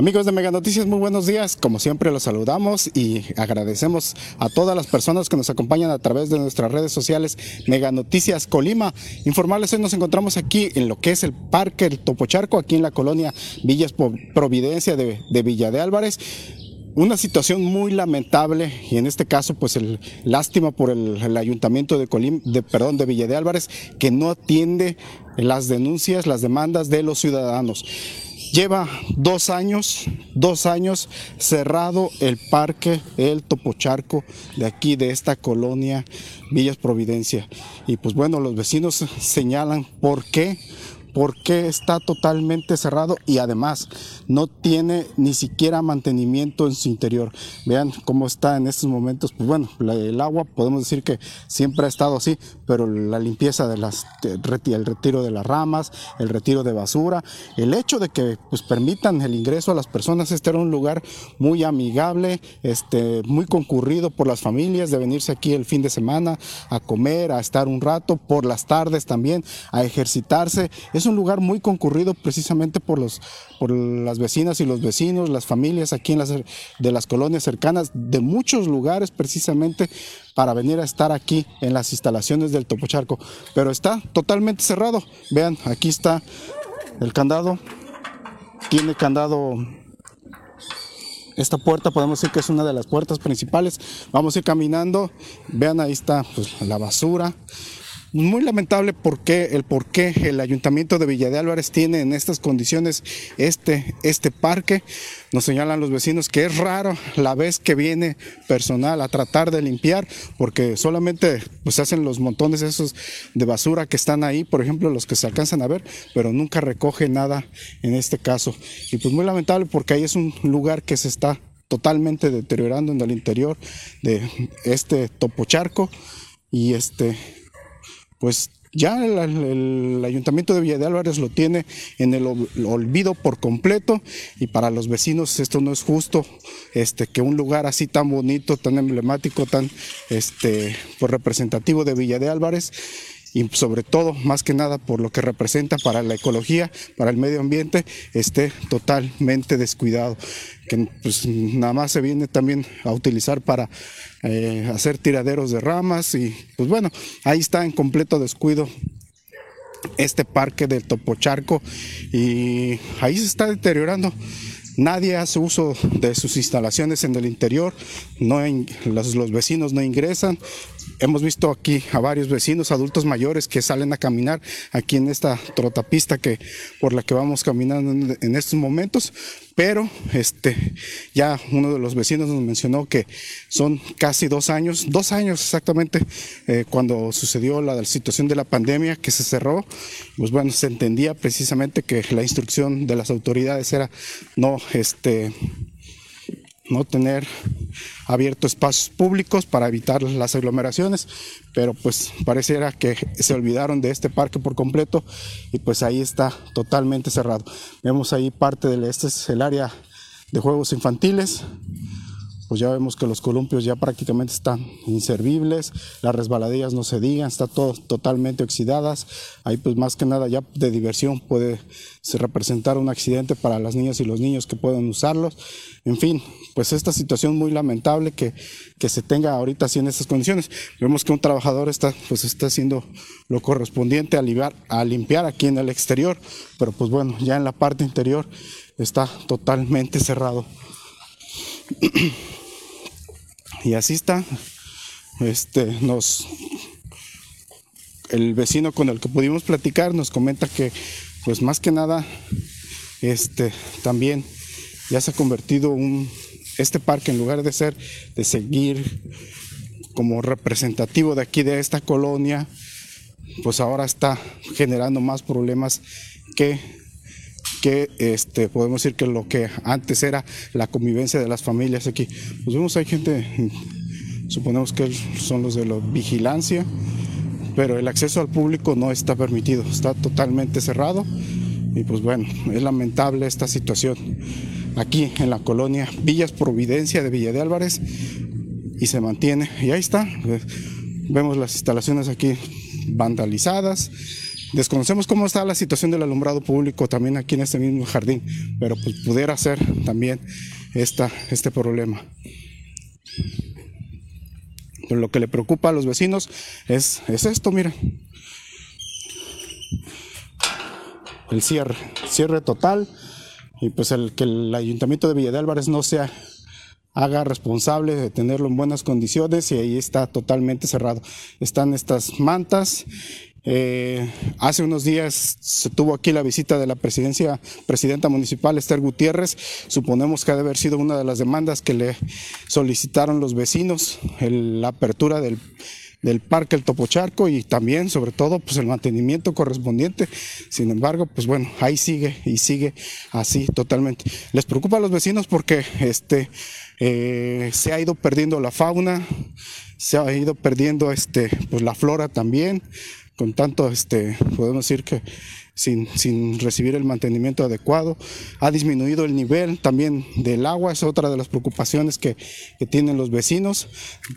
Amigos de Mega Noticias, muy buenos días. Como siempre los saludamos y agradecemos a todas las personas que nos acompañan a través de nuestras redes sociales Mega Noticias Colima. Informarles, hoy nos encontramos aquí en lo que es el Parque El Topocharco, aquí en la colonia Villas Providencia de, Villa de Álvarez una situación muy lamentable y en este caso pues el lástima por el, ayuntamiento de Colim, de perdón de Villa de Álvarez que no atiende las denuncias, las demandas de los ciudadanos. Lleva dos años, dos años cerrado el parque El Topocharco de aquí, de esta colonia Villas Providencia. Y pues bueno, los vecinos señalan por qué porque está totalmente cerrado y además no tiene ni siquiera mantenimiento en su interior. Vean cómo está en estos momentos. Pues bueno, el agua podemos decir que siempre ha estado así, pero la limpieza de las, el retiro de las ramas, el retiro de basura, el hecho de que pues permitan el ingreso a las personas, este era un lugar muy amigable, este, muy concurrido por las familias de venirse aquí el fin de semana a comer, a estar un rato, por las tardes también, a ejercitarse. Un lugar muy concurrido precisamente por, los, por las vecinas y los vecinos, las familias aquí en las, de las colonias cercanas, de muchos lugares precisamente para venir a estar aquí en las instalaciones del Topocharco. Pero está totalmente cerrado. Vean, aquí está el candado. Tiene candado esta puerta podemos decir que es una de las puertas principales. Vamos a ir caminando. Vean, ahí está pues, la basura muy lamentable porque el por qué el ayuntamiento de Villa de Álvarez tiene en estas condiciones este, este parque. Nos señalan los vecinos que es raro la vez que viene personal a tratar de limpiar porque solamente pues hacen los montones esos de basura que están ahí, por ejemplo los que se alcanzan a ver, pero nunca recoge nada en este caso. Y pues muy lamentable porque ahí es un lugar que se está totalmente deteriorando en el interior de este topocharco y este pues ya el, ayuntamiento de Villa de Álvarez lo tiene en el olvido por completo. Y para los vecinos esto no es justo este que un lugar así tan bonito tan emblemático tan este pues representativo de Villa de Álvarez y sobre todo, más que nada, por lo que representa para la ecología, para el medio ambiente, esté totalmente descuidado. Que pues, nada más se viene también a utilizar para eh, hacer tiraderos de ramas y pues bueno, ahí está en completo descuido este parque del Topocharco y ahí se está deteriorando. Nadie hace uso de sus instalaciones en el interior, no los, los, vecinos no ingresan, Hemos visto aquí a varios vecinos, adultos mayores que salen a caminar aquí en esta trotapista que, por la que vamos caminando en estos momentos, pero este, ya uno de los vecinos nos mencionó que son casi dos años, dos años exactamente, eh, cuando sucedió la, la, situación de la pandemia que se cerró, pues bueno, se entendía precisamente que la instrucción de las autoridades era no, este, no tener abiertos espacios públicos para evitar las aglomeraciones, pero pues pareciera que se olvidaron de este parque por completo y pues ahí está totalmente cerrado. Vemos ahí parte del este es el área de juegos infantiles, pues ya vemos que los columpios ya prácticamente están inservibles, las resbaladillas no se digan, están todo totalmente oxidadas, ahí pues más que nada ya de diversión puede representar un accidente para las niñas y los niños que pueden usarlos, en fin, pues esta situación muy lamentable que, que se tenga ahorita así en estas condiciones. Vemos que un trabajador está, pues está haciendo lo correspondiente a, a limpiar aquí en el exterior, pero pues bueno, ya en la parte interior está totalmente cerrado. Y así está. Este, nos, el vecino con el que pudimos platicar nos comenta que, pues más que nada, este, también ya se ha convertido un, este parque en lugar de ser, de seguir como representativo de aquí de esta colonia, pues ahora está generando más problemas que que este, podemos decir que lo que antes era la convivencia de las familias aquí. Pues vemos hay gente, suponemos que son los de la vigilancia, pero el acceso al público no está permitido, está totalmente cerrado y pues bueno, es lamentable esta situación aquí en la colonia Villas Providencia de Villa de Álvarez y se mantiene. Y ahí está, vemos las instalaciones aquí vandalizadas. Desconocemos cómo está la situación del alumbrado público también aquí en este mismo jardín, pero pues pudiera ser también esta, este problema. Lo que le preocupa a los vecinos es, es esto, miren. El cierre, cierre total y pues el que el ayuntamiento de Villa de Álvarez no sea haga responsable de tenerlo en buenas condiciones y ahí está totalmente cerrado. Están estas mantas. Eh, hace unos días se tuvo aquí la visita de la presidencia, presidenta municipal Esther Gutiérrez. Suponemos que ha de haber sido una de las demandas que le solicitaron los vecinos, la apertura del del parque El Topocharco y también, sobre todo, pues el mantenimiento correspondiente. Sin embargo, pues bueno, ahí sigue y sigue así totalmente. Les preocupa a los vecinos porque este eh, se ha ido perdiendo la fauna, se ha ido perdiendo este, pues la flora también, con tanto, este, podemos decir que sin, recibir el mantenimiento adecuado. Ha disminuido el nivel también del agua, es otra de las preocupaciones que, tienen los vecinos.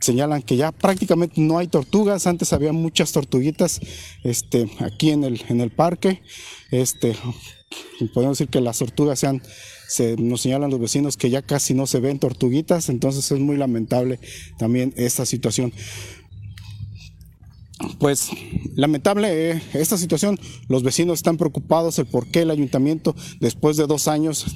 Señalan que ya prácticamente no hay tortugas, antes había muchas tortuguitas este, aquí en el, en el parque. Este, podemos decir que las tortugas se se, nos señalan los vecinos que ya casi no se ven tortuguitas, entonces es muy lamentable también esta situación pues lamentable eh, esta situación, los vecinos están preocupados el por qué el ayuntamiento después de dos años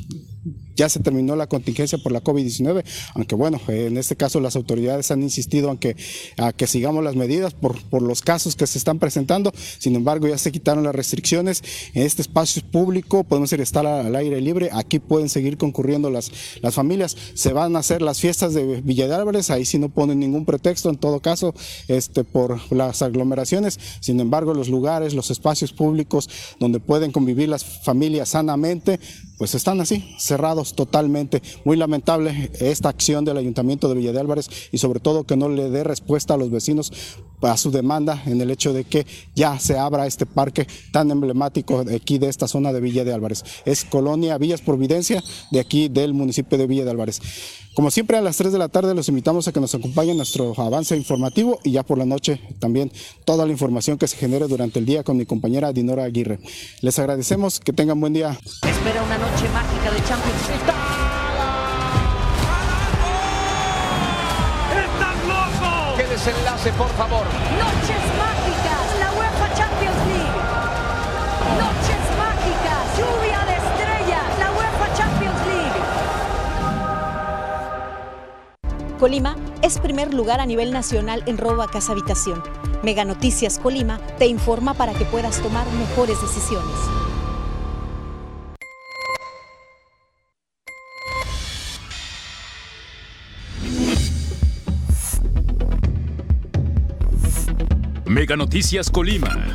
ya se terminó la contingencia por la COVID-19, aunque bueno, en este caso las autoridades han insistido en que, a que sigamos las medidas por, por los casos que se están presentando, sin embargo ya se quitaron las restricciones. En este espacio público, podemos decir estar al aire libre, aquí pueden seguir concurriendo las, las familias, se van a hacer las fiestas de Villa de Álvarez, ahí sí no ponen ningún pretexto en todo caso este, por las aglomeraciones, sin embargo los lugares, los espacios públicos donde pueden convivir las familias sanamente, pues están así, cerrados totalmente. Muy lamentable esta acción del Ayuntamiento de Villa de Álvarez y sobre todo que no le dé respuesta a los vecinos a su demanda en el hecho de que ya se abra este parque tan emblemático de aquí de esta zona de Villa de Álvarez. Es Colonia Villas Providencia de aquí del municipio de Villa de Álvarez. Como siempre a las 3 de la tarde los invitamos a que nos acompañen en nuestro avance informativo y ya por la noche también toda la información que se genere durante el día con mi compañera Dinora Aguirre. Les agradecemos, que tengan buen día. Espera una noche mágica de Champions League. ¡Estás loco! ¡Qué desenlace, por favor! Noches mágicas, la UEFA Champions League. Noches mágicas, lluvia de estrellas, la UEFA Champions League. Colima es primer lugar a nivel nacional en robo a casa habitación. Mega Noticias Colima te informa para que puedas tomar mejores decisiones. Noticias Colima.